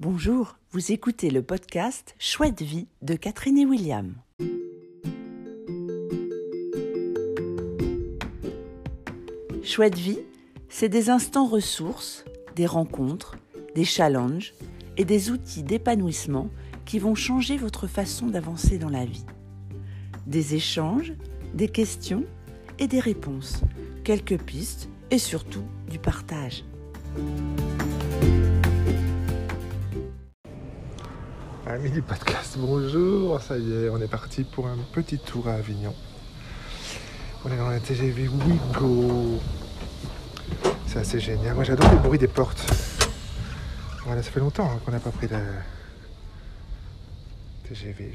Bonjour, vous écoutez le podcast Chouette vie de Catherine et William. Chouette vie, c'est des instants ressources, des rencontres, des challenges et des outils d'épanouissement qui vont changer votre façon d'avancer dans la vie. Des échanges, des questions et des réponses, quelques pistes et surtout du partage. Amis du podcast, bonjour, ça y est, on est parti pour un petit tour à Avignon. On est dans la TGV Wigo. C'est assez génial. Moi j'adore le bruit des portes. Voilà, ça fait longtemps hein, qu'on n'a pas pris la TGV.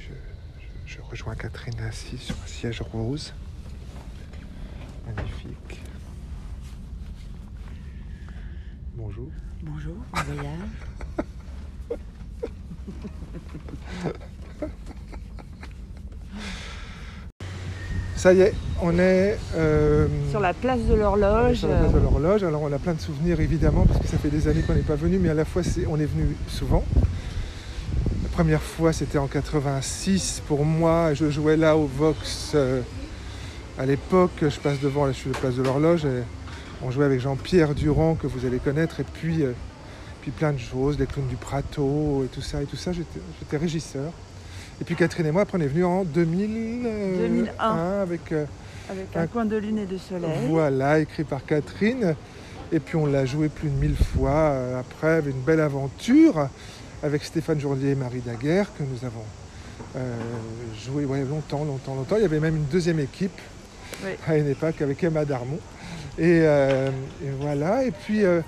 Je, rejoins Catherine assise sur un siège rose. Magnifique. Bonjour. Bonjour, bon voyage. Ça y est, on est euh, Sur la place de l'horloge. sur la place de l'horloge. Alors on a plein de souvenirs évidemment parce que ça fait des années qu'on n'est pas venu, mais à la fois on est venu souvent. La première fois c'était en 86 pour moi. Je jouais là au Vox euh, à l'époque. Je passe devant, là, je suis la place de l'horloge. et on jouait avec Jean-Pierre Durand que vous allez connaître et puis, euh, puis plein de choses, les clowns du Prato et tout ça et tout ça. J'étais régisseur. Et puis Catherine et moi, après on est venus en 2001 2001. avec euh, Avec un un coin de lune et de soleil. voilà, écrit par Catherine. Et puis on l'a joué plus de mille fois euh, après, avec une belle aventure avec Stéphane Jourdier et Marie Daguerre que nous avons euh, joué ouais, longtemps, longtemps, longtemps. Il y avait même une deuxième équipe Oui. à une époque avec Emma Darmon. Et, euh, et voilà, et puis euh,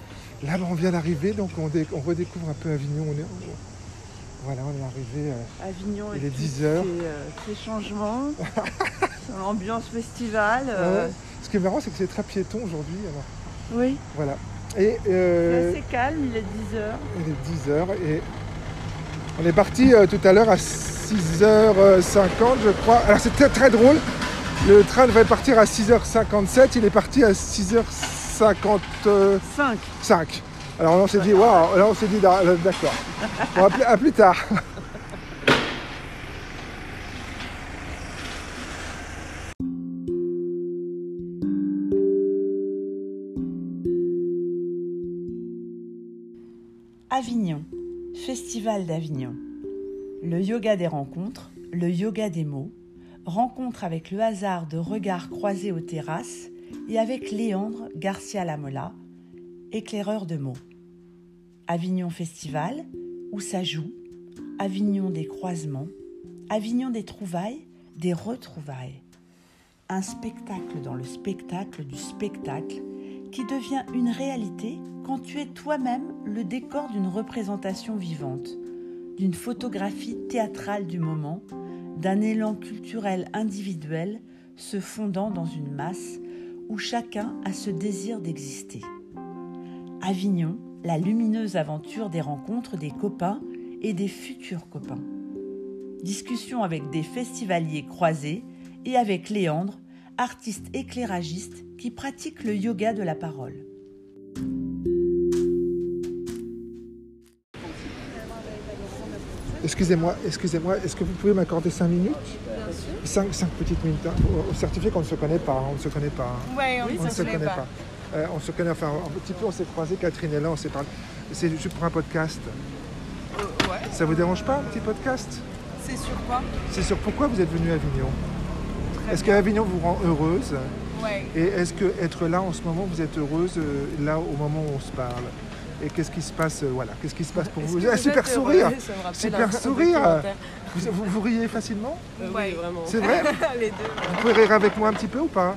là on vient d'arriver, donc on, dé- on redécouvre un peu Avignon. On est, on- voilà, on est arrivé. euh, Avignon Il est tous 10 heures. Ces, euh, changements. L'ambiance festival. euh, ouais. Ce qui est marrant, c'est que c'est très piéton aujourd'hui. Alors, Oui, voilà. Et c'est euh, calme, il est 10 heures. Il est 10h et on est parti euh, tout à l'heure à 6h50 je crois. Alors c'était très drôle. Le train devait partir à 6h57, il est parti à 6h55. 5. Alors là, on s'est dit, waouh, là on s'est dit, d'a- d'accord. Bon, à, plus, à plus tard. Avignon, Festival d'Avignon. Le yoga des rencontres, le yoga des mots, rencontre avec le hasard de regards croisés aux terrasses et avec Léandre Garcia Lamola, éclaireur de mots. Avignon Festival, où ça joue, Avignon des croisements, Avignon des trouvailles, des retrouvailles. Un spectacle dans le spectacle du spectacle qui devient une réalité quand tu es toi-même le décor d'une représentation vivante, d'une photographie théâtrale du moment, d'un élan culturel individuel se fondant dans une masse où chacun a ce désir d'exister. Avignon, la lumineuse aventure des rencontres des copains et des futurs copains. Discussion avec des festivaliers croisés et avec Léandre, artiste éclairagiste qui pratique le yoga de la parole. Excusez-moi, excusez-moi, est-ce que vous pouvez m'accorder 5 minutes? 5, petites minutes. hein, au- au certifié qu'on ne se connaît pas, hein, on ne se connaît pas. hein. Ouais, on on ne se connaît pas. Euh, on se connaît, enfin, un petit peu, on s'est croisés, Catherine est là, on s'est parlé. C'est juste pour un podcast. Euh, ouais. Ça vous dérange pas, un petit podcast? C'est sur quoi? C'est sur pourquoi vous êtes venu à Avignon. Est-ce qu'Avignon vous rend heureuse? Ouais. Et est-ce que être là en ce moment, vous êtes heureuse euh, là au moment où on se parle? Et qu'est-ce qui se passe euh, Voilà, qu'est-ce qui se passe pour vous Ah, Super sourire Super sourire vous, vous- vous riez facilement Euh, Ouais, vraiment. C'est vrai Les deux. Vous pouvez rire avec moi un petit peu ou pas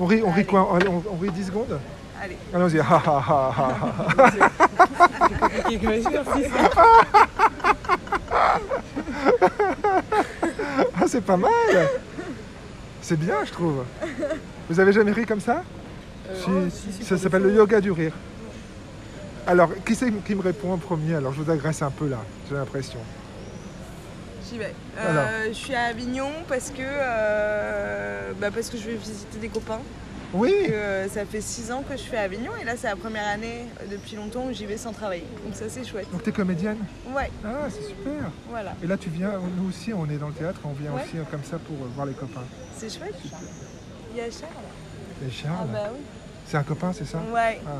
On rit, on rit Allez. quoi Allez, on, on rit 10 secondes Allez. Allons-y. Exercice. Ah, c'est pas mal C'est bien, je trouve. Vous avez jamais ri comme ça Euh, Si, Ça s'appelle le yoga du rire. Alors, qui c'est qui me répond en premier? Alors, je vous agresse un peu là, j'ai l'impression. J'y vais. Euh, je suis à Avignon parce que, euh, bah, parce que je vais visiter des copains. Oui que euh, ça fait 6 ans que je fais Avignon et là c'est la première année depuis longtemps où j'y vais sans travailler. Donc ça c'est chouette. Donc t'es comédienne? Ouais, Ah, c'est super voilà. Et là, tu viens, nous aussi, on est dans le théâtre, on vient Ouais. aussi comme ça pour voir les copains. C'est chouette. Il y a Charles. Et Charles, Ah bah oui. c'est un copain, c'est ça? Ouais. Ah.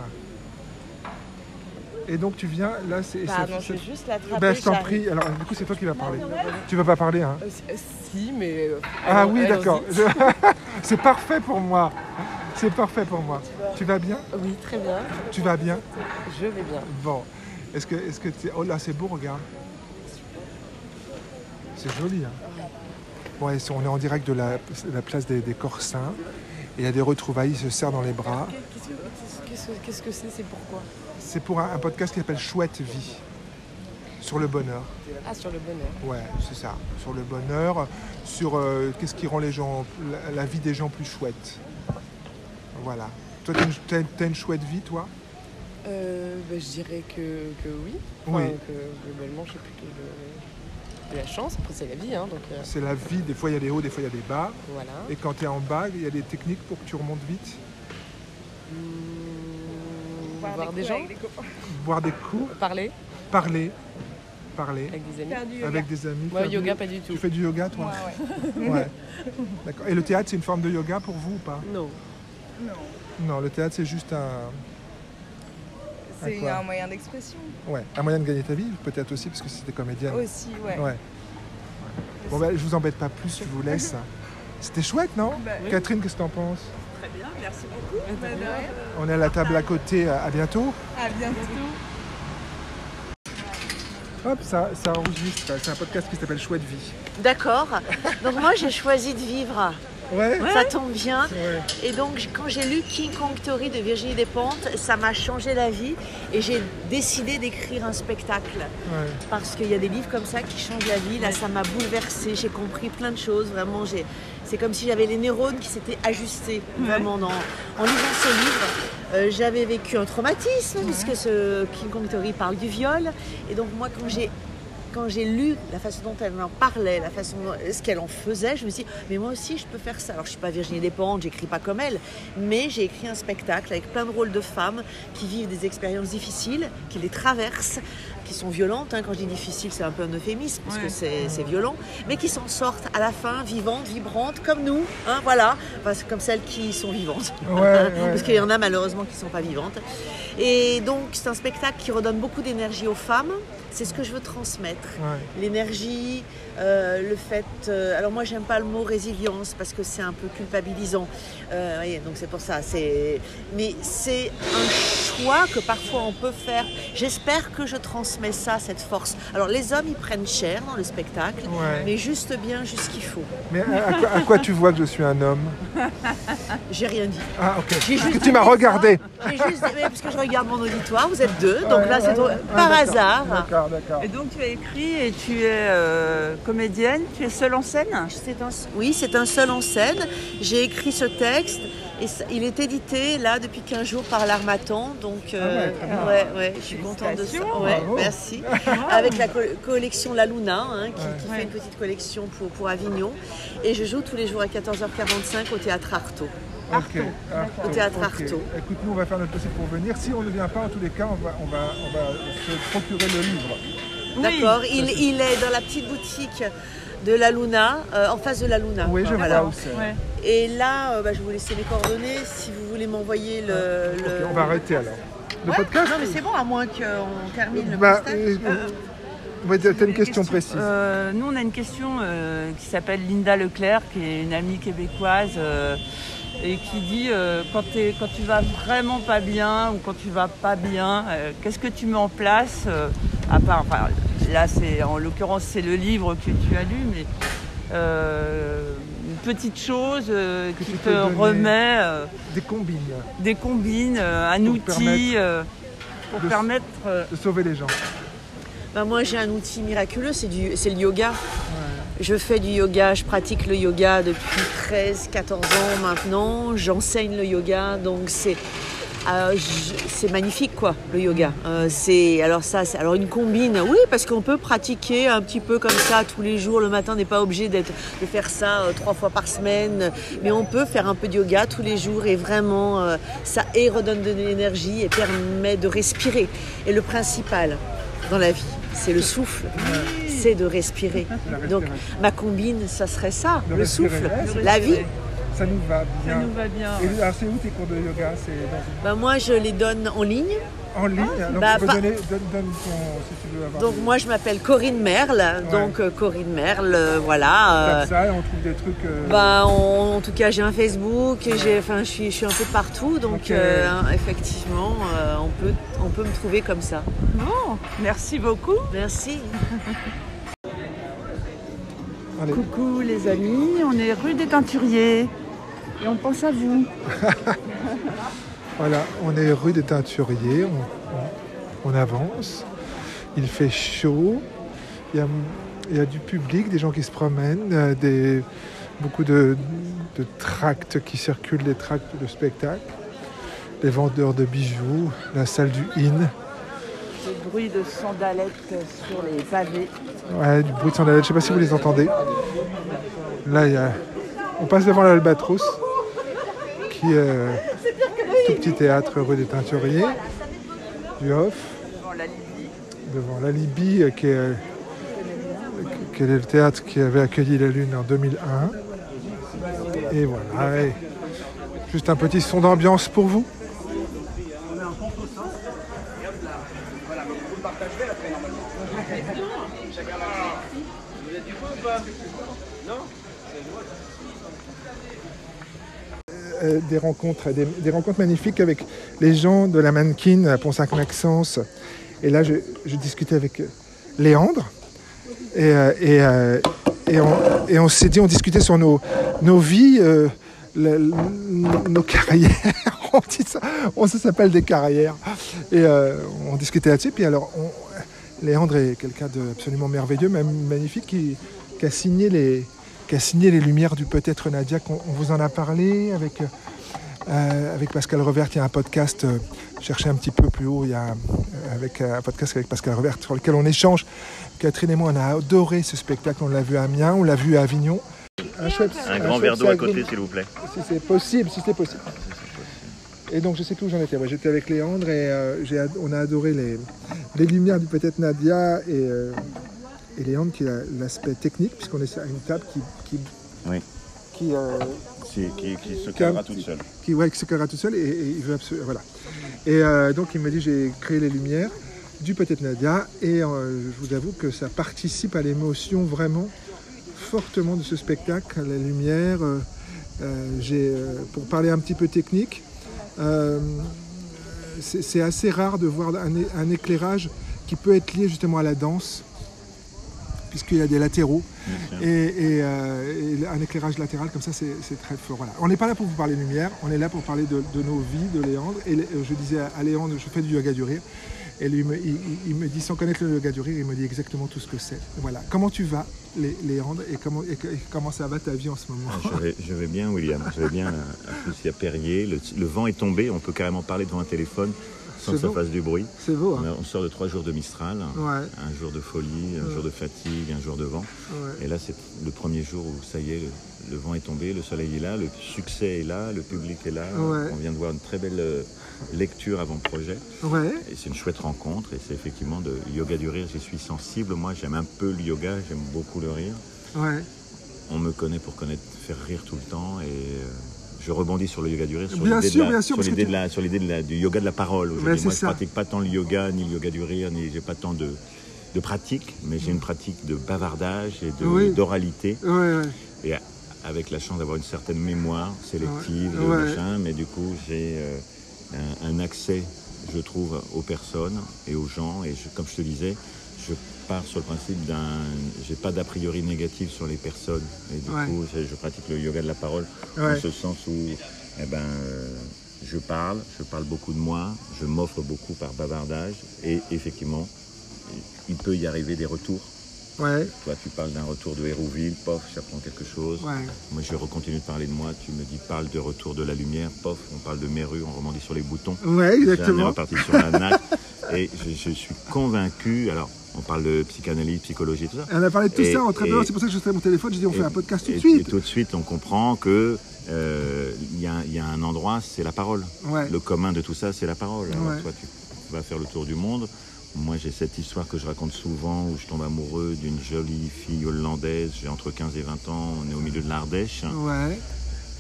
Et donc tu viens, là, c'est... ça- Pardon, je vais juste l'attraper. Ben, je t'en prie. Alors, du coup, c'est toi qui vas parler. Tu vas pas parler, hein Euh, si- euh, si, mais. euh, Ah oui, d'accord. C'est parfait pour moi. C'est parfait pour moi. Tu vas bien? Oui, très bien. Tu vas bien? Je vais bien. Bon. Est-ce que, est-ce que t'es- oh là, c'est beau, regarde. C'est joli. Hein ouais, on est en direct de la, la place des, des Corsins. Et il y a des retrouvailles, ils se serrent dans les bras. Qu'est-ce que- c'est C'est pourquoi C'est pour un, un podcast qui s'appelle Chouette Vie. Sur le bonheur. Ah, sur le bonheur. Ouais, c'est ça. Sur le bonheur, sur euh, qu'est-ce qui rend les gens, la, la vie des gens plus chouette. Voilà. Toi, t'as une, une chouette vie, toi? Euh, bah, je dirais que, que oui. Oui. que globalement, j'ai plutôt de, de la chance. Après, c'est la vie, hein, donc euh, C'est la vie. Des fois, il y a des hauts, des fois, il y a des bas. voilà. Et quand tu es en bas, il y a des techniques pour que tu remontes vite. Mmh, voir des gens, Boire des coups, parler parler, parler avec des amis. avec des amis. Moi, faire yoga, du- pas du tout. Tu fais du yoga, toi Ouais. D'accord. Et le théâtre, c'est une forme de yoga pour vous ou pas? Non. Non, le théâtre, c'est juste un, C'est un moyen d'expression ouais, un moyen de gagner ta vie, peut-être aussi, parce que c'était comédienne. aussi, ouais. Ouais. Bon, ben, je vous embête pas plus, je vous laisse. C'était chouette, non Bah, Catherine, qu'est-ce que t'en penses Très bien, merci beaucoup. Bah. On est à la table à côté, à à bientôt. À bientôt. Hop, ça, ça enregistre. C'est un podcast qui s'appelle Chouette Vie. D'accord. Donc moi j'ai choisi de vivre. Ouais, Ça tombe bien. Et donc quand j'ai lu King Kong Theory de Virginie Despentes, ça m'a changé la vie et j'ai décidé d'écrire un spectacle. ouais. Parce qu'il y a des livres comme ça qui changent la vie. Là ça m'a bouleversée, j'ai compris plein de choses. Vraiment, j'ai... c'est comme si j'avais les neurones qui s'étaient ajustés. Vraiment, dans... en lisant ce livre, euh, j'avais vécu un traumatisme puisque ce King Kong Theory parle du viol. Et donc moi quand j'ai quand j'ai lu la façon dont elle en parlait, la façon ce qu'elle en faisait, je me suis dit, mais moi aussi je peux faire ça. Alors je suis pas Virginie Despentes, j'écris pas comme elle, mais j'ai écrit un spectacle avec plein de rôles de femmes qui vivent des expériences difficiles, qui les traversent, qui sont violentes. hein. Quand je dis difficile, c'est un peu un euphémisme parce que c'est violent, mais qui s'en sortent à la fin vivantes, vibrantes, comme nous, hein, voilà, que comme celles qui sont vivantes. Ouais, ouais. Parce qu'il y en a malheureusement qui ne sont pas vivantes. Et donc c'est un spectacle qui redonne beaucoup d'énergie aux femmes. C'est ce que je veux transmettre. L'énergie, euh, le fait. euh, alors moi j'aime pas le mot résilience parce que c'est un peu culpabilisant. Euh, voyez, donc c'est pour ça. C'est. Mais c'est un choix que parfois on peut faire. J'espère que je transmets ça, cette force. Alors les hommes ils prennent cher dans le spectacle, Ouais. mais juste bien, juste qu'il faut. Mais à, à quoi, à quoi tu vois que je suis un homme? J'ai rien dit. Ah, ok. J'ai Parce juste que tu m'as regardé. J'ai juste dit, mais parce que je regarde mon auditoire, vous êtes deux, donc Ouais, là c'est ouais, ouais, par d'accord. hasard. D'accord, d'accord. Et donc tu as écrit et tu es euh, comédienne, tu es seule en scène? Un- oui, c'est un seul en scène. J'ai écrit ce texte et ça- il est édité là depuis 15 jours par l'Armatan. Donc, euh, Ah ouais, ouais, ouais, je suis contente de ça. Merci. Avec la co- collection La Luna, hein, qui, Ouais. qui Ouais. fait une petite collection pour, pour Avignon. Et je joue tous les jours à 14h45 au théâtre Artaud. Ok. Artaud, Au théâtre. Artaud. Écoute, nous, on va faire notre possible pour venir. Si on ne vient pas, en tous les cas, on va, on va, on va se procurer le livre. D'accord il, il est dans la petite boutique de La Luna, euh, en face de La Luna. Oui, je Voilà. vois où c'est. Ouais. Et là, euh, bah, je vais vous laisser mes coordonnées si vous voulez m'envoyer le. On va arrêter alors. Le Ouais, podcast Non, mais c'est bon, à moins qu'on termine le Bah, podcast. euh, une question précise. Euh, nous, on a une question euh, qui s'appelle Linda Leclerc, qui est une amie québécoise, euh, et qui dit euh, quand, tu vas vraiment pas bien ou quand tu vas pas bien, euh, qu'est-ce que tu mets en place euh, À part, enfin, là, c'est en l'occurrence, c'est le livre que tu as lu, mais euh, une petite chose euh, Que qui tu te remet euh, Des combines, des combines, euh, un Pour outil euh, pour de- permettre. euh, de sauver les gens. Bah, moi, j'ai un outil miraculeux, c'est du- c'est le yoga. Je fais du yoga, je pratique le yoga depuis 13, 14 ans maintenant. J'enseigne le yoga, donc c'est euh, magnifique quoi, le yoga. Euh, c'est alors ça, c'est alors une combine. Oui, parce qu'on peut pratiquer un petit peu comme ça tous les jours. Le matin, on n'est pas obligé de faire ça euh, trois fois par semaine, mais on peut faire un peu de yoga tous les jours et vraiment ça redonne de l'énergie et permet de respirer. Et le principal dans la vie, c'est le souffle, c'est de respirer. Donc ma combine, ça serait ça, De le respirer. souffle, Ouais, la vie. Ça nous va Ça bien. nous va bien. Et alors, c'est où tes cours de yoga? C'est dans une- Bah, moi, je les donne en ligne. en ligne Donc, Bah, tu peux pas- donner, donne, donne ton, si tu veux avoir Donc des- moi je m'appelle Corinne Merle, donc euh, Corinne Merle, euh, voilà. Comme ça, on trouve des trucs. euh, bah, on- en tout cas j'ai un Facebook, et j'ai, enfin je suis, je suis un peu partout, donc euh, hein, effectivement euh, on peut, on peut me trouver comme ça. Bon, merci beaucoup. Merci. allez. Coucou les amis, on est rue des Teinturiers et on pense à vous. Voilà, on est rue des Teinturiers, on, on- on avance, il fait chaud, il y, a, il y a du public, des gens qui se promènent, euh, des, beaucoup de, de tracts qui circulent, des tracts de spectacle, des vendeurs de bijoux, la salle du Inn, Le bruit de sandalettes sur les pavés. ouais, du bruit de sandalettes, je sais pas si vous les entendez. Là, y a, on passe devant l'Albatros, qui est euh, tout petit théâtre rue des Teinturiers, du Off. Devant la Libye. devant euh, qui est, euh, qui est le théâtre qui avait accueilli la Lune en 2001. Et voilà, juste un petit son d'ambiance pour vous. Euh, des rencontres, des, des rencontres magnifiques avec les gens de la mannequin à Pont-Saint-Maxence. Et là, je, discutais avec euh, Léandre. Et, euh, et, on, s'est dit, on discutait sur nos, vies, nos carrières. on dit ça, on s'appelle des carrières. Et on discutait là-dessus. Puis alors, Léandre est quelqu'un d'absolument merveilleux, même magnifique, qui a signé les qui a signé les lumières du peut-être Nadia. qu'on- On, vous en a parlé avec euh, avec Pascal Revert. Il y a un podcast. euh, cherchez un petit peu plus haut. Il y a euh, avec un podcast avec Pascal Revert sur lequel on échange. Catherine et moi, on a adoré ce spectacle. On l'a vu à Amiens, on l'a vu à Avignon. Un, chouette- Un un grand verre d'eau à côté, s'il vous plaît. Si c'est possible, si c'est possible. Et donc je sais plus où j'en étais. Ouais, J'étais avec Léandre et euh, on a adoré les, les lumières du peut-être Nadia et, euh, et Léandre qui a l'aspect technique puisqu'on est à une table qui qui Oui. qui, euh, Qui, qui, qui se Calme. calmera toute seule. qui, ouais, qui se calera tout seul et, et il veut absolument voilà. Et euh, donc il me dit j'ai créé les lumières du peut-être Nadia et euh, je vous avoue que ça participe à l'émotion vraiment fortement de ce spectacle, la lumière. j'ai, pour parler un petit peu technique, c'est assez rare de voir un éclairage qui peut être lié justement à la danse, puisqu'il y a des latéraux. Et, et, euh, et un éclairage latéral comme ça, c'est très fort. Voilà. On n'est pas là pour vous parler lumière, on est là pour parler de, de nos vies, de Léandre. Et Lé- je disais à Léandre, je fais du yoga du rire. Et lui, me- il, il- il me dit, sans connaître le yoga du rire, il me dit exactement tout ce que c'est. Voilà. Comment tu vas, Lé- Léandre, et comment, et, comment ça va ta vie en ce moment? Ah, Je vais, je vais bien, William. Je vais bien. En plus, il y a Perrier. Le, le vent est tombé. On peut carrément parler devant un téléphone sans que C'est ça fasse du bruit. C'est beau, On, hein a- on sort de trois jours de Mistral. Ouais. Un jour de folie, un Ouais. jour de fatigue, un jour de vent. Ouais. Et là, c'est le premier jour où ça y est, le, le vent est tombé, le soleil est là, le succès est là, le public est là. On vient de voir une très belle euh, lecture avant projet. Ouais. Et c'est une chouette rencontre. Et c'est effectivement de yoga du rire. J'y suis sensible. Moi, j'aime un peu le yoga. J'aime beaucoup le rire. Ouais. On me connaît pour connaître, faire rire tout le temps et euh, je rebondis sur le yoga du rire, sur l'idée de la- bien sûr, sur de la- de la- du yoga de la parole. aujourd'hui. Moi, je ça. pratique pas tant le yoga, ni le yoga du rire, ni j'ai pas tant de, de pratique, mais j'ai une pratique de bavardage et Oui. d'oralité. Ouais. ouais. Et a- avec la chance d'avoir une certaine mémoire sélective, Ouais. machin, mais du coup, j'ai euh, un, un accès, je trouve, aux personnes et aux gens. Et je- comme je te disais, je pars sur le principe d'un. J'ai pas d'a priori négatif sur les personnes. Et du Ouais. coup, je, pratique le yoga de la parole Ouais. en ce sens où eh ben, euh, je parle, je parle beaucoup de moi, je m'offre beaucoup par bavardage et effectivement, il peut y arriver des retours Ouais, Toi, tu parles d'un retour de Hérouville, pof, j'apprends quelque chose. ouais. Moi, je continue de parler de moi. Tu me dis, parle de retour de la lumière, pof, on parle de Méru, on rebondit sur les boutons. Ouais, exactement. reparti sur la natte. Et je, je suis convaincu, alors, on parle de psychanalyse, psychologie, tout ça. On a parlé de tout Et- ça en très peu. C'est pour ça que je fais mon téléphone. Je dis on fait un podcast tout de suite. Et tout de suite, on comprend que euh, il y, a- il y a un endroit, c'est la parole. Ouais. Le commun de tout ça, c'est la parole. Alors, Ouais. toi, tu vas faire le tour du monde. Moi, j'ai cette histoire que je raconte souvent où je tombe amoureux d'une jolie fille hollandaise. J'ai entre 15 et 20 ans. On est au milieu de l'Ardèche. Ouais.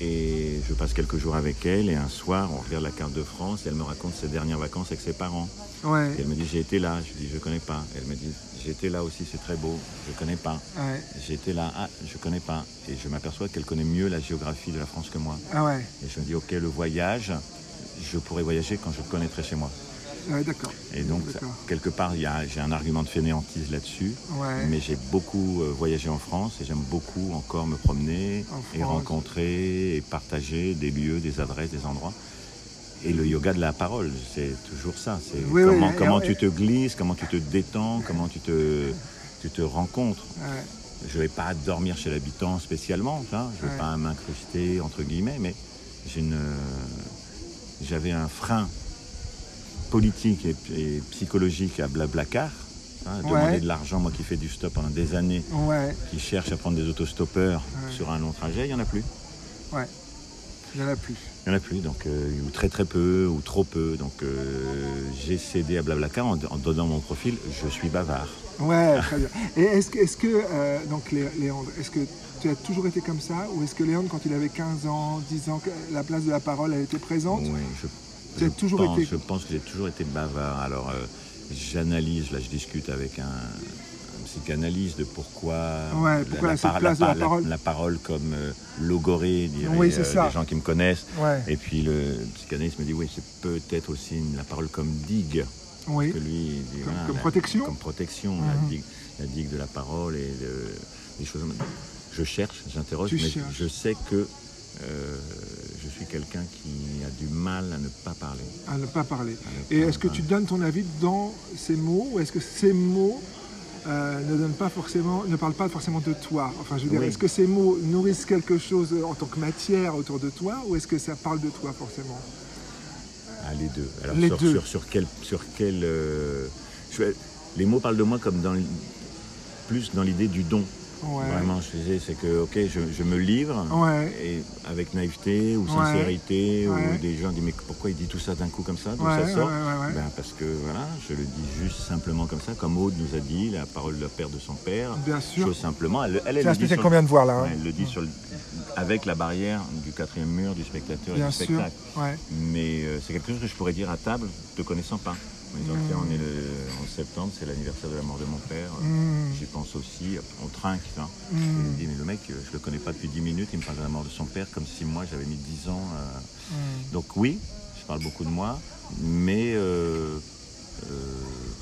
Et je passe quelques jours avec elle. Et un soir, on regarde la carte de France. Et elle me raconte ses dernières vacances avec ses parents. Ouais. Et elle me dit J'ai été là. Je lui dis Je connais pas. Elle me dit J'ai été là aussi, c'est très beau. Je connais pas. Ouais. J'ai été là. Ah, je connais pas. Et je m'aperçois qu'elle connaît mieux la géographie de la France que moi. Ah ouais. Et je me dis Ok, le voyage, je pourrais voyager quand je le connaîtrai chez moi. Ouais, d'accord. Et donc, ça- quelque part, j'ai un argument de fainéantise là-dessus. Ouais. Mais j'ai beaucoup euh, voyagé en France et j'aime beaucoup encore me promener En et rencontrer et partager des lieux, des adresses, des endroits. Et le yoga de la parole, c'est toujours ça. C'est Oui, comment, et- tu te glisses, comment tu te détends, comment tu te, tu te rencontres. Ouais. Je ne vais pas dormir chez l'habitant spécialement, ça. je ne vais pas m'incruster, entre guillemets, mais j'avais un frein politique et, et psychologique à Blablacar. hein, Ouais. demander de l'argent, moi qui fais du stop pendant des années, Ouais. qui cherche à prendre des autostoppeurs Ouais. sur un long trajet, il n'y en a plus. Ouais. Il n'y en a plus. Il n'y en a plus, donc, euh, ou très très peu, ou trop peu. Donc euh, j'ai cédé à Blablacar en, en donnant mon profil, je suis bavard. Ouais, très bien. Et est-ce que, est-ce que euh, donc Lé- Léandre, est-ce que tu as toujours été comme ça Ou est-ce que Léandre, quand il avait 15 ans, 10 ans, la place de la parole, elle était présente? Oui, je, je toujours pense, été- Je pense que j'ai toujours été bavard. Alors, euh, j'analyse, là, je discute avec un, un psychanalyste de pourquoi, Ouais, pourquoi cette par- place de la par- parole. la parole comme euh, logorée, diraient Oui, c'est euh, gens qui me connaissent. Ouais. Et puis le psychanalyste me dit, oui, c'est peut-être aussi la parole comme digue. Oui. Que lui, il dit, Comme- voilà, comme la- protection Comme protection, Mhm. la, digue, la digue de la parole et des choses. Je cherche, j'interroge, mais cherches. je sais que euh, suis quelqu'un qui a du mal à ne pas parler. À ne pas parler. Ne Et est-ce que tu donnes ton avis dans ces mots Ou est-ce que ces mots euh, ne donnent pas forcément, ne parlent pas forcément de toi? Enfin, je veux dire, Oui. est-ce que ces mots nourrissent quelque chose en tant que matière autour de toi Ou est-ce que ça parle de toi forcément? Ah, les deux. Alors, Les sur, deux. Sur, sur quel. Sur quel euh, je les mots parlent de moi comme dans, plus dans l'idée du don. Ouais. Vraiment, je disais, c'est que, ok, je, je me livre, Ouais. et avec naïveté ou sincérité, Ouais. ou des gens disent, mais pourquoi il dit tout ça d'un coup comme ça? D'où Ouais, ça ouais, sort? ouais, ouais. Ben, Parce que, voilà, je le dis juste simplement comme ça, comme Aude nous a dit, la parole de la père de son père. Bien sûr. Chose simplement, elle, elle, elle Ça le dit fait sur- combien de voir là hein? Elle le dit sur le- avec la barrière du quatrième mur du spectateur Bien et du sûr. spectacle. Ouais. Mais euh, c'est quelque chose que je pourrais dire à table, te connaissant pas. Tiens, on est le, en septembre, c'est l'anniversaire de la mort de mon père. Mm. J'y pense aussi, on trinque. hein. Mm. Et il me dit, mais le mec, euh, je le connais pas depuis 10 minutes, il me parle de la mort de son père comme si moi j'avais mis 10 ans. Mm. Donc oui, je parle beaucoup de moi, mais euh, euh,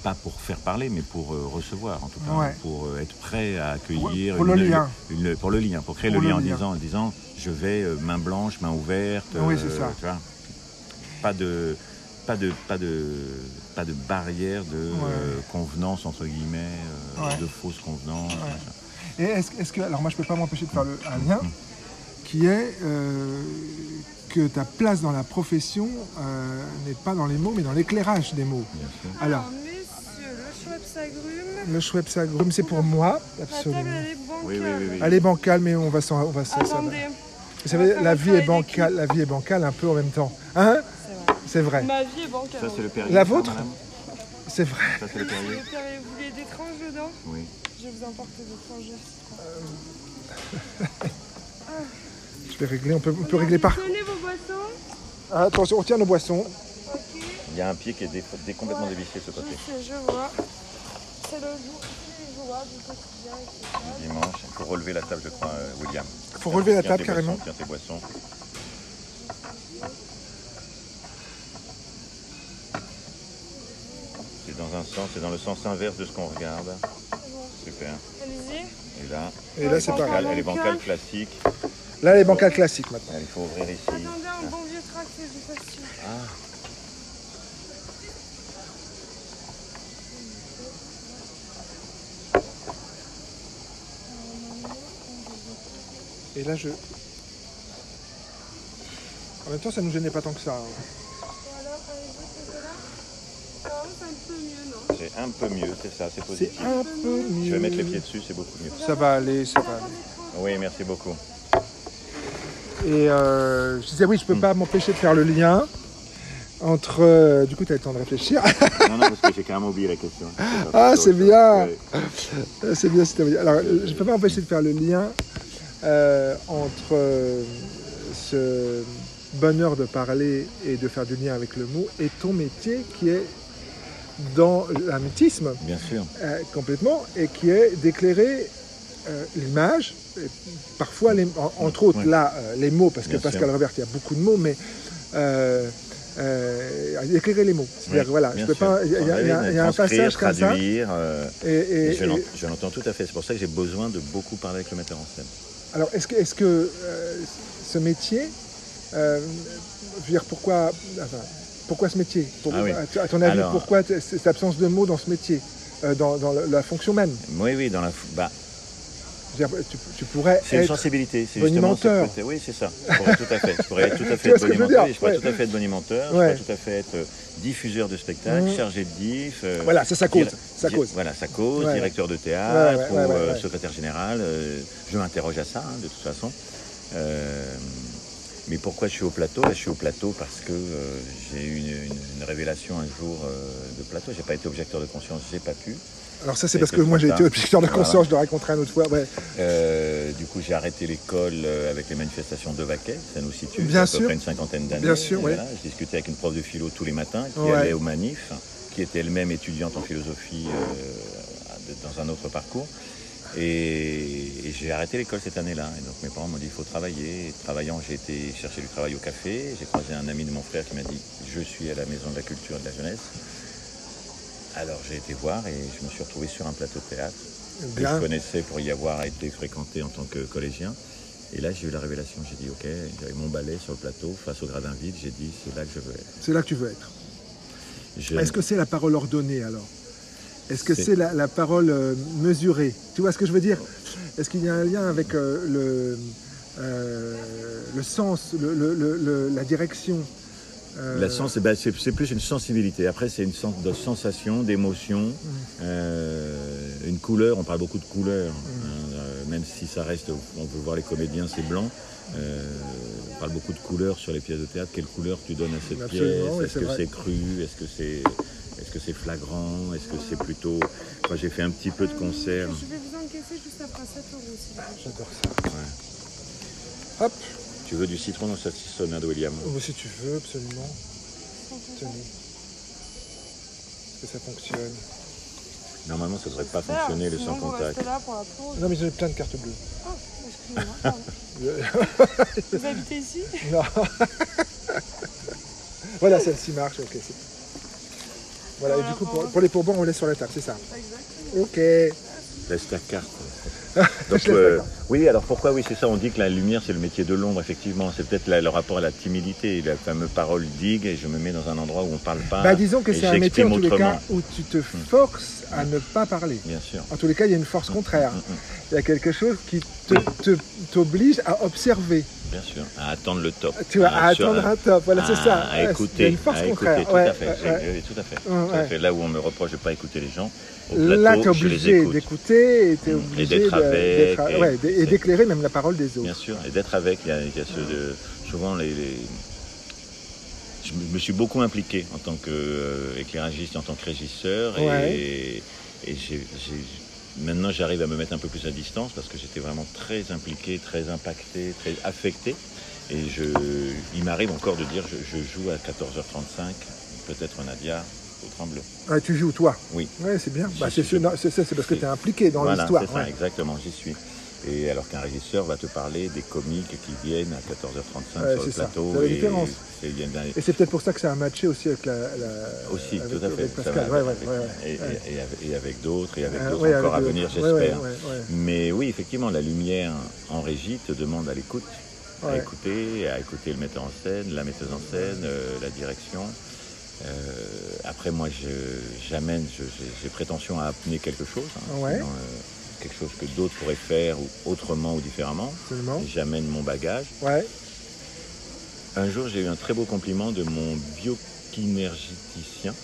pas pour faire parler, mais pour euh, recevoir en tout cas, Ouais. pour euh, être prêt à accueillir. Pour le une- lien. une- pour le lien, pour créer Pour le le lien en lien. disant, en disant, je vais euh, main blanche, main ouverte. Oui, c'est ça. tu vois. pas de, pas de, pas de, pas de barrière de euh, convenance entre guillemets, euh, Ouais. de fausses convenances. Ouais. machin. Et est-ce est-ce que, alors moi je peux pas m'empêcher de faire le, un lien, qui est euh, que ta place dans la profession euh, n'est pas dans les mots, mais dans l'éclairage des mots. Bien sûr. Alors, monsieur, le Schweppes agrume. le Schweppes agrume, c'est pour moi, La table, absolument. elle est bancale. Oui, oui, oui, oui. Elle est bancale, mais on va s'en, on va s'en- ça va. Attendez, Vous savez, On va la vie est bancale, la vie est bancale un peu en même temps. Hein? C'est vrai. Ma vie est bancale. Ça c'est le Perrier. La vôtre madame c'est vrai. Ça c'est le Vous voulez des tranches dedans Oui. Je vais vous emporter des tranches citron. Je vais régler, on peut, on peut régler par. Tenez vos boissons. Ah, attention, on tient nos boissons. Ok. Il y a un pied qui est dé- dé- complètement dévissé ce Je côté. sais, je vois. C'est le jour. Dimanche, il faut relever la table, je crois, euh, William. Faut relever la table carrément. boissons, Tiens tes boissons. dans un sens dans le sens inverse de ce qu'on regarde. Super. Et là, et là c'est pareil. Elle est bancale classique. Là, elle est bancale classique maintenant. Il faut ouvrir ici. Attendez, un bon vieux trac, c'est du Et là, je. En même temps, ça ne nous gênait pas tant que ça. Hein. C'est un peu mieux, c'est ça, c'est C'est positif. un peu mieux. Je vais mettre les pieds dessus, c'est beaucoup mieux. Ça va aller, ça va aller. Oui, merci beaucoup. Et euh, je disais, oui, je peux Hmm. pas m'empêcher de faire le lien entre. euh, du coup, tu as le temps de réfléchir. Non, non, parce que j'ai carrément oublié la question. Ah, c'est bien. Ouais. C'est bien, c'est bien. Alors, je ne peux pas m'empêcher de faire le lien euh, entre ce bonheur de parler et de faire du lien avec le mot et ton métier qui est dans Bien sûr. euh, complètement et qui est d'éclairer euh, l'image, parfois les, en- entre autres Ouais. là euh, les mots parce que Pascal sûr. Robert il y a beaucoup de mots mais éclairer les mots. C'est-à-dire Oui, voilà, je peux sûr. pas. Il y, a- y un passage comme ça. Et, et- et je l'entends tout à fait. C'est pour ça que j'ai besoin de beaucoup parler avec le metteur en scène. Alors, est-ce que, est-ce que ce métier, je veux dire, pourquoi, enfin, pourquoi ce métier Pour- Ah oui. à, ton avis, Alors- pourquoi cette absence de mots dans ce métier, euh, dans, dans la, fonction même Oui, oui, dans la. Bah, dire, tu, tu pourrais c'est une sensibilité. C'est justement ce côté- Oui, c'est ça. Je pourrais tout à fait. Je pourrais tout à fait être bonimenteur. Je pourrais tout à fait être bonimenteur. Je pourrais tout à fait être diffuseur de spectacles, Mhm. chargé de diff. euh, Voilà, ça, ça cause. Ça cause. Voilà, ça cause. Ouais. Directeur de théâtre Ouais, ouais, ou euh, secrétaire général. je m'interroge à ça, hein, de toute façon. Euh, mais pourquoi je suis au plateau? Là, Je suis au plateau parce que euh, j'ai eu une, une- une révélation un jour euh, de plateau. J'ai pas été objecteur de conscience, j'ai pas pu. Alors, ça, c'est parce que moi, j'ai été objecteur de conscience, Voilà. je le raconterai une autre fois. Ouais. Euh, du coup, j'ai arrêté l'école euh, avec les manifestations de Vaquet. Ça nous situe Bien à sûr. peu près une cinquantaine d'années. Bien sûr, oui. voilà, Je discutais avec une prof de philo tous les matins qui Ouais. allait aux manifs, qui était elle-même étudiante en philosophie euh, dans un autre parcours. Et, et j'ai arrêté l'école cette année-là. Et donc mes parents m'ont dit il faut travailler. Et travaillant, j'ai été chercher du travail au café. J'ai croisé un ami de mon frère qui m'a dit je suis à la maison de la culture et de la jeunesse. Alors j'ai été voir et je me suis retrouvé sur un plateau de théâtre que je connaissais pour y avoir été fréquenté en tant que collégien. Et là, j'ai eu la révélation. J'ai dit, OK, j'avais mon balai sur le plateau, face au gradin vide. J'ai dit, c'est là que je veux être. C'est là que tu veux être. Je- Est-ce que c'est la parole ordonnée alors? Est-ce que C'est- la, la parole euh, mesurée? Tu vois ce que je veux dire? Est-ce qu'il y a un lien avec euh, le, euh, le sens, le- le- la direction? La sens, eh ben, c'est plus une sensibilité. Après, c'est une sens de sensation, d'émotion, Mm. une couleur. On parle beaucoup de couleurs, Mm. hein, euh, même si ça reste. On peut voir les comédiens, c'est blanc. Euh, on parle beaucoup de couleurs sur les pièces de théâtre. Quelle couleur tu donnes à cette Absolument, pièce? Est-ce que c'est cru? Est-ce que c'est est-ce que c'est flagrant? Est-ce que c'est plutôt Quand j'ai fait un petit peu de concert. Je vais vous encaisser juste après 7 euros. J'adore ça. Ouais. Hop, Tu veux du citron dans cette saucissonade, William? Oh, si tu veux, absolument. Tenez. Est-ce que ça fonctionne? Normalement, ça ne devrait pas fonctionner le sans contact. restez là pour la pause. Non, mais j'ai plein de cartes bleues. Ah, excusez-moi. Vous habitez ici? Non. voilà, celle-ci marche. Ok, c'est. Voilà, et du coup, pour, pour les pourboires, on laisse sur la table, c'est ça Ok. Laisse ta carte. Donc, Je laisse euh, carte. Oui, alors pourquoi Oui, c'est ça. On dit que la lumière, c'est le métier de l'ombre, effectivement. C'est peut-être le rapport à la timidité, la fameuse parole digue, et je me mets dans un endroit où on ne parle pas. Bah, disons que c'est un métier, en tous les j'exprime cas, où tu te forces à ne pas parler. Bien sûr. En tous les cas, il y a une force contraire. Mm, mm, Il y a quelque chose qui t'oblige à observer. Bien sûr. À attendre le top. Tu vois, à sur- attendre un top. Voilà, c'est à- ça. À Ouais, écouter. Il y a une force à écouter, contraire. tout Ouais, à fait. ouais, tout à fait. Ouais, Tout à fait. Là où on me reproche de ne pas écouter les gens, au Là, tu es les obligé écoute. d'écouter et tu es obligé d'être avec, et- d'éclairer même la parole des autres. Bien sûr, et d'être avec, il y a, il y a ceux de, souvent les, les- Je me- suis beaucoup impliqué en tant qu'éclairagiste, en tant que régisseur, et, et j'ai- maintenant j'arrive à me mettre un peu plus à distance parce que j'étais vraiment très impliqué, très impacté, très affecté, et je, il m'arrive encore de dire je, je joue à 14h35, peut-être Nadia au Tremblay. Ouais, tu joues toi? Oui. Ouais, c'est bien. Bah, c'est parce que tu es impliqué dans voilà, l'histoire. c'est ça, ouais. exactement, j'y suis. Et alors qu'un régisseur va te parler des comiques qui viennent à 14h35 Ouais, sur le ça. plateau. C'est la et différence. Et c'est peut-être pour ça que ça a matché aussi avec la. la- Aussi, avec, tout à fait. avec ça Pascal. va Ouais, ouais, avec- ouais, ouais. Et, avec, d'autres, et avec Euh, d'autres encore à venir, j'espère. Mais oui, effectivement, la lumière en régie te demande à l'écoute, à écouter, à écouter le metteur en scène, la metteuse en scène, euh, la direction. Euh, après, moi, je- j'amène, je- j'ai prétention à amener quelque chose. hein. Sinon, quelque chose que d'autres pourraient faire ou autrement ou différemment. Absolument. J'amène mon bagage. Ouais. Un jour, j'ai eu un très beau compliment de mon biokinergéticien,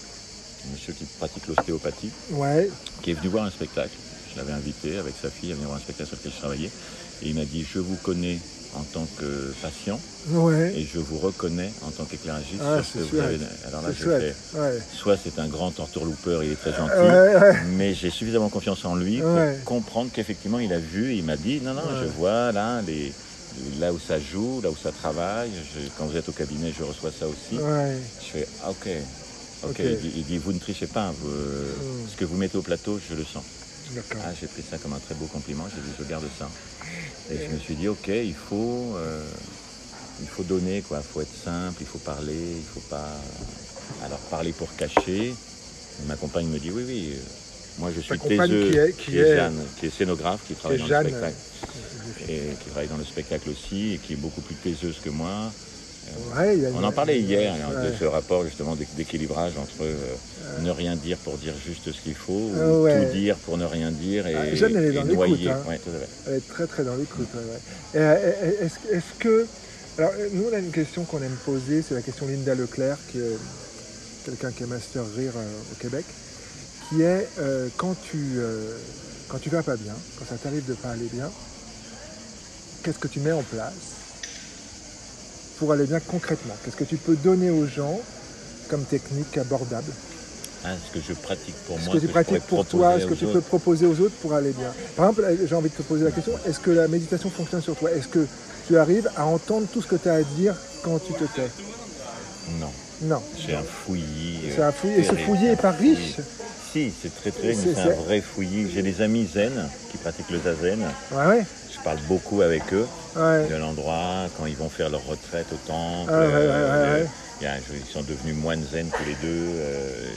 monsieur qui pratique l'ostéopathie, Ouais. qui est venu voir un spectacle. Je l'avais invité avec sa fille à venir voir un spectacle sur lequel je travaillais. Et il m'a dit Je vous connais en tant que patient Ouais. et je vous reconnais en tant qu'éclairagiste Ah, que vous avez. Alors là, fait Ouais. soit c'est un grand entourloupeur, il est très gentil, Ouais, mais j'ai suffisamment confiance en lui pour comprendre qu'effectivement il a vu, il m'a dit non, non, je vois là, les, là où ça joue, là où ça travaille, Je- quand vous êtes au cabinet, je reçois ça aussi. Ouais. Je fais ah, ok. Il, dit, il dit, vous ne trichez pas, vous, Mm. ce que vous mettez au plateau, je le sens. Ah, j'ai pris ça comme un très beau compliment, j'ai dit je garde ça. Et je me suis dit ok, il faut, euh, il faut donner quoi, il faut être simple, il faut parler, il faut pas. Alors parler pour cacher. Ma compagne me dit oui oui. euh, Moi je suis compagne taiseux, qui est- qui est- Jeanne, qui est scénographe, qui travaille dans Jeanne, le spectacle et qui travaille dans le spectacle aussi et qui est beaucoup plus taiseuse que moi. Ouais, il y a On une- en parlait hier hein, Ouais. de ce rapport justement d'équ- d'équilibrage entre euh, ne rien dire pour dire juste ce qu'il faut, ou Ah tout dire pour ne rien dire et, Ah, Jeanne, elle est et dans l'écoute, hein. Ouais, tout à fait. Elle est très très dans l'écoute. Est-ce que. Alors, nous, on a une question qu'on aime poser, c'est la question Linda Leclerc, qui est quelqu'un qui est master rire euh, au Québec, qui est euh, quand, tu, euh, quand tu vas pas bien, quand ça t'arrive de pas aller bien, qu'est-ce que tu mets en place pour aller bien concrètement Qu'est-ce que tu peux donner aux gens comme technique abordable Ah, ce que je pratique pour Ce moi, que tu pratiques pour toi, ce que tu peux proposer aux autres pour aller bien. Par exemple, j'ai envie de te poser la question, est-ce que la méditation fonctionne sur toi? Est-ce que tu arrives à entendre tout ce que tu as à dire quand tu te tais? Non, Non. c'est un fouillis. euh, C'est un fouillis. Et ce terrible. fouillis est pas riche Si, c'est très très, C'est- un vrai fouillis. J'ai des amis zen qui pratiquent le zazen. Ouais, ouais. Je parle beaucoup avec eux ouais. de l'endroit quand ils vont faire leur retraite au temple. Ah, euh, a- ils sont devenus moines zen tous les deux. euh,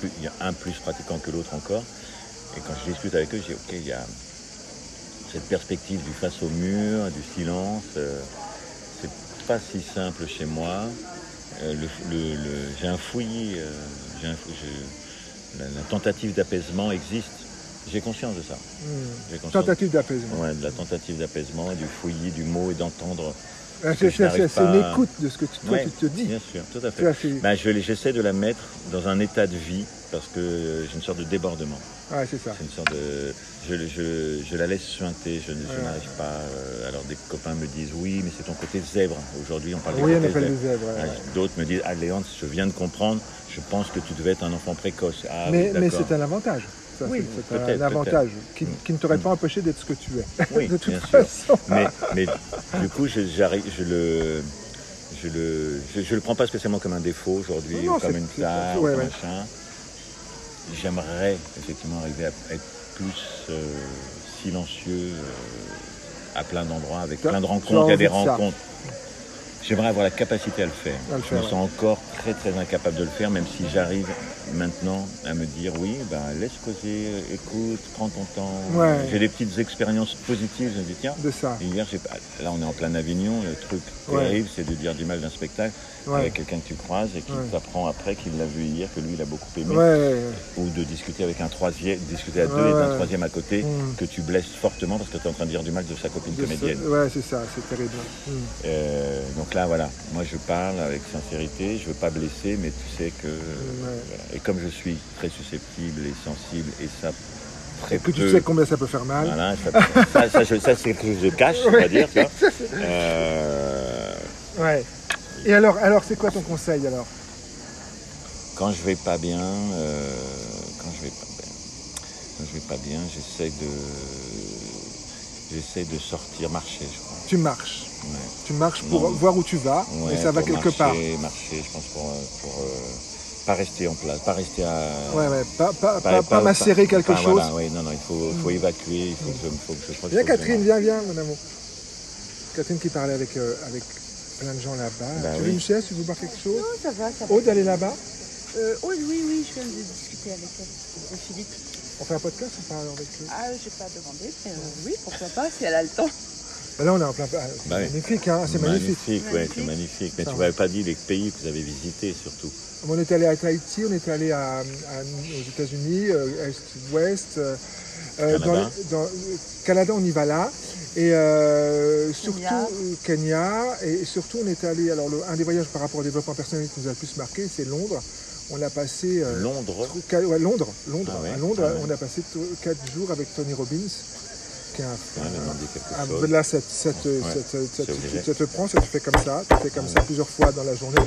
plus- il y a un plus pratiquant que l'autre encore. Et quand je discute avec eux, je dis ok, il y a cette perspective du face au mur, du silence. euh, c'est pas si simple chez moi. Le- le- le- j'ai un fouillis, j'ai un fou- je- la, tentative d'apaisement existe. J'ai conscience de ça. Conscience Tentative d'apaisement. Ouais, de la tentative d'apaisement, du fouillis, du mot et d'entendre. Ah, C'est je c'est- n'arrive c'est une pas à- écoute de ce que tu, toi, Ouais, tu te dis. Bien sûr, tout à fait. Ben, je J'essaie de la mettre dans un état de vie parce que j'ai une sorte de débordement. Ouais, c'est ça. C'est une sorte de. Je, je- je la laisse suinter, je, n'arrive pas. euh, alors des copains me disent oui, mais c'est ton côté zèbre. Aujourd'hui, on parle Oui, zèbres. ouais, Ah, ouais. D'autres me disent Ah, je viens de comprendre, je pense que tu devais être un enfant précoce. Ah, mais oui, mais d'accord. c'est un avantage. Ça, Oui, c'est- un avantage qui, Mm. qui ne t'aurait pas empêché d'être ce que tu es. Oui, de toute bien sûr. mais, mais du coup, je, j'arrive, je le, je le, je, je le prends pas spécialement comme un défaut aujourd'hui, ou comme une tare, ouais, ou ouais. machin. J'aimerais effectivement arriver à être plus euh, silencieux euh, à plein d'endroits, avec plein de rencontres. Il y a des rencontres. J'aimerais avoir la capacité à le faire. À le je me ouais. sens encore très très incapable de le faire, même si j'arrive maintenant à me dire oui, ben, laisse causer, écoute, prends ton temps. Ouais. J'ai des petites expériences positives. Je me dis tiens, De ça. et hier, j'ai pas- là, on est en plein Avignon. Le truc Ouais. terrible, c'est de dire du mal d'un spectacle Ouais. avec quelqu'un que tu croises et qui t'apprend après qu'il l'a vu hier, que lui, il a beaucoup aimé. Ou de discuter avec un troisième, discuter à deux et d'un troisième à côté Mm. que tu blesses fortement parce que tu es en train de dire du mal de sa copine De comédienne. Ouais, c'est ça, c'est terrible. Hmm. Euh, donc là, voilà, moi je parle avec sincérité, je veux pas blesser, mais tu sais que. Voilà. Et comme je suis très susceptible et sensible, et ça très Que tu sais combien ça peut faire mal. Voilà, ça, ça, ça, je- ça, c'est quelque chose que je cache, on va dire. Euh, Ouais. Et alors, alors c'est quoi ton conseil alors? Quand je vais pas bien, euh, quand je vais pas bien, quand je vais pas bien, j'essaie de, j'essaie de sortir, marcher, je crois. Tu marches. Ouais. Tu marches pour Non. voir où tu vas Ouais, et ça va quelque marcher, part. Marcher, je pense pour, pour euh, pas rester en place, pas rester à. Ouais, ouais. Pas, pas, pas, pas macérer quelque pas- chose. Voilà, ouais, non, non, il faut, faut évacuer, il faut que je, faut que je crois Viens Catherine, viens, viens mon amour. Catherine qui parlait avec, euh, avec plein de gens là-bas. Bah tu veux oui. une chaise, tu veux boire quelque chose? Non, ça va, ça va. Aude, elle est là-bas? Euh, oui, oui, oui, je viens de discuter avec elle, Philippe. On fait un podcast ou pas avec eux? Ah, j'ai pas demandé, mais euh, oui, pourquoi pas, si elle a le temps. Bah Là, on est en plein. C'est Bah oui. magnifique, hein, c'est magnifique. Magnifique, ouais, c'est Magnifique. magnifique. Mais Ça tu va. m'avais pas dit les pays que vous avez visités surtout. On est allé à Tahiti, on est allé à, à- aux États-Unis, euh, Est, Ouest. euh, Euh, dans, Canada. dans on y va là. Et euh, surtout Kenya. Kenya. Et surtout, on est allé. Alors, le- un des voyages par rapport au développement personnel qui nous a le plus marqué, c'est Londres. On a passé. euh, Londres. Ouais, Londres, Londres. Ah ouais, à Londres, ah ouais. on a passé quatre jours avec Tony Robbins, qui est un, Ouais, elle m'a dit quelque ah, chose. là, ça, ça te, ça ça ça prend, ça te fait comme ça, tu fais comme ça plusieurs fois dans la journée.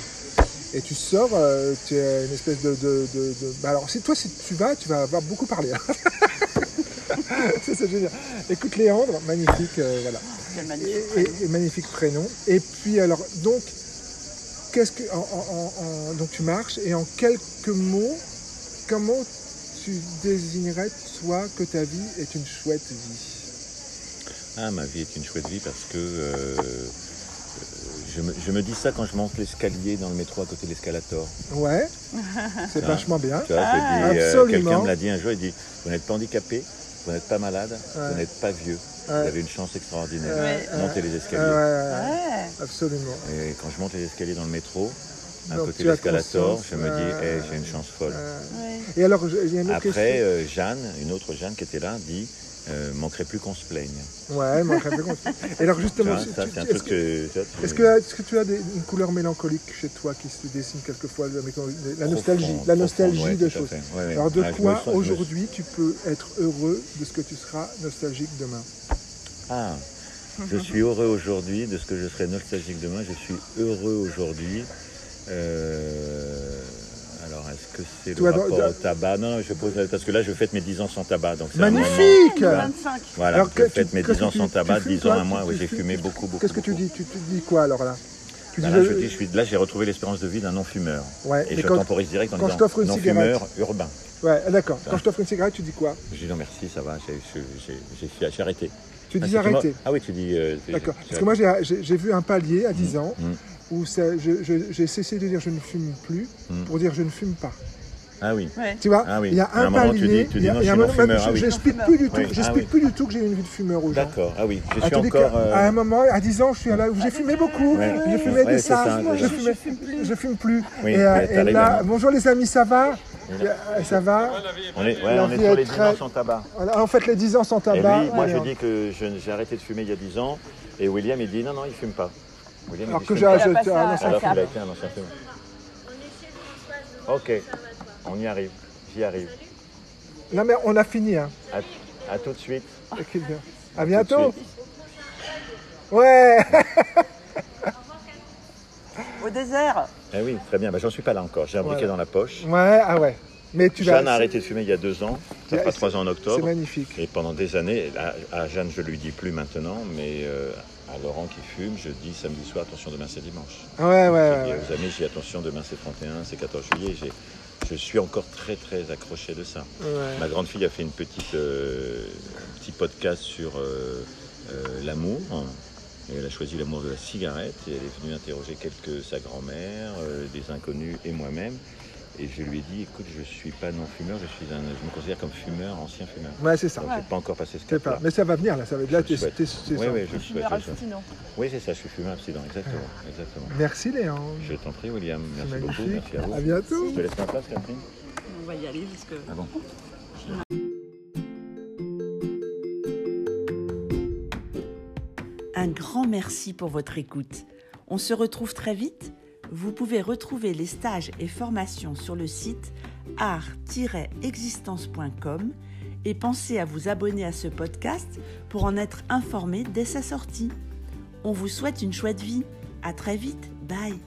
Et tu sors, euh, tu es une espèce de. de, de- de- bah alors, si toi, si tu vas, tu vas avoir beaucoup parlé. hein. Ça, c'est génial. Écoute, Léandre, magnifique, euh, voilà. Quel Et, magnifique et- et magnifique prénom. Et puis, alors, donc, qu'est-ce que. en- en- en- donc, tu marches, et en quelques mots, comment tu désignerais, toi, que ta vie est une chouette vie? Ah, ma vie est une chouette vie parce que euh, je, me, je me dis ça quand je monte l'escalier dans le métro à côté de l'escalator. Ouais, c'est vachement bien. Tu vois, Ah, euh, absolument. quelqu'un me l'a dit un jour, il dit, vous n'êtes pas handicapé, vous n'êtes pas malade, Ouais. vous n'êtes pas vieux. Ouais. Vous avez une chance extraordinaire. Ouais, Montez les escaliers. ouais, ouais, Ouais. absolument. Et quand je monte les escaliers dans le métro, à Donc, côté de l'escalator, je me dis, euh, Eh, j'ai une chance folle. Euh, Ouais. Et alors, je- il y a une autre Après, question. euh, Jeanne, une autre Jeanne qui était là, dit, euh, manquerait plus qu'on se plaigne. Ouais, moi, très bien compris. Et alors, justement, est-ce que, est-ce que, tu as des- une couleur mélancolique chez toi qui se dessine quelquefois, la, nostalgie, la nostalgie ouais, de choses fait. Ouais, ouais. Alors, de Ah, quoi aujourd'hui tu peux être heureux de ce que tu seras nostalgique demain? Ah, je suis heureux aujourd'hui de ce que je serai nostalgique demain. Je suis heureux aujourd'hui. Euh, alors, est-ce que c'est le rapport dans- au tabac Non, non, je pose parce que là, je fête mes 10 ans sans tabac. Donc c'est un moment- Magnifique 25. Voilà, Alors, je que- fête tu- mes qu'est-ce 10 ans sans tabac, fumes, 10 toi ans à moi, oui, j'ai fumé beaucoup, beaucoup. Qu'est-ce que tu dis tu, tu dis quoi alors là Tu Bah dis, là, je- je dis, je suis, là, j'ai retrouvé l'espérance de vie d'un non-fumeur. Ouais, Et je quand- temporise direct en quand je disant t'offre une non-fumeur urbain. Ouais, d'accord. Quand je t'offre une cigarette, tu dis quoi Je dis non, merci, ça va, j'ai- arrêté. Tu Ah, dis arrêter. Ah oui, tu dis. euh, D'accord. Parce que moi, j'ai- j'ai j'ai vu un palier à 10 ans Mm. Où je- je- j'ai cessé de dire je ne fume plus Mm. pour dire je ne fume pas. Ah oui. Ouais. Tu vois Ah oui. Il y a un un moment, tu palier. dis- tu dis non, il y a je un moment- ah oui. J'explique plus du tout. Oui, ah J'explique plus du tout que j'ai une vie de fumeur gens. D'accord, ah oui. Je Ah, suis tandis encore. euh, À un moment, à 10 ans, je suis là où j'ai fumé beaucoup. Ouais. Je fumais Ouais, des c'est Je fumais, je fume plus. Oui, et mais et t'arrives là, maintenant. bonjour les amis, ça va Oui. Euh, Ça va On est, ouais, on est sur les 10 très- ans sans tabac. En fait, les 10 ans sans tabac. moi, je dis que je- j'ai arrêté de fumer il y a 10 ans. Et William, il dit non, non, il fume pas. William, Alors que j'ai fume Il a j'ai- passé non, un- pas. Alors qu'il a été un ancien fumeur. Ok, on y arrive. J'y arrive. Non, mais on a fini. Hein. À, à tout de suite. À bientôt. Ouais. Au désert. Eh oui, très bien. Bah, J'en suis pas là encore. J'ai un briquet Voilà. dans la poche. Ouais, ah ouais. Mais tu vas. Jeanne a arrêté de fumer il y a deux ans. Ça Yeah, fera c'est- trois ans en C'est octobre. magnifique. Et pendant des années, à, à Jeanne, je lui dis plus maintenant, mais euh, à Laurent qui fume, je dis samedi soir, attention, demain c'est dimanche. Ouais, ouais, Je ouais. dis ouais. aux amis, j'ai attention, demain c'est 31, c'est 14 juillet. J'ai- Je suis encore très très accroché de ça. Ouais. Ma grande fille a fait une petite, euh, un petit podcast sur euh, euh, l'amour. Et elle a choisi l'amour de la cigarette et elle est venue interroger quelques sa grand-mère, des inconnus et moi-même. Et je lui ai dit, écoute, je suis pas non-fumeur, je suis un, je me considère comme fumeur, ancien fumeur. Ouais, c'est ça. Donc j'ai pas encore passé ce pas. Mais ça va venir là. Ça va être là. T'es- t'es- c'est Oui, ça. oui, je souhaite. Fumeur abstinent. Oui, c'est ça, je suis fumeur abstinent, exactement. exactement. Merci Léon. Je t'en prie, William. C'est Merci beaucoup. Merci à vous. À bientôt. Je te laisse ma place, Catherine. On va y aller parce que. Ah bon Un grand merci pour votre écoute. On se retrouve très vite. Vous pouvez retrouver les stages et formations sur le site art-existence.com et pensez à vous abonner à ce podcast pour en être informé dès sa sortie. On vous souhaite une chouette vie. À très vite. Bye.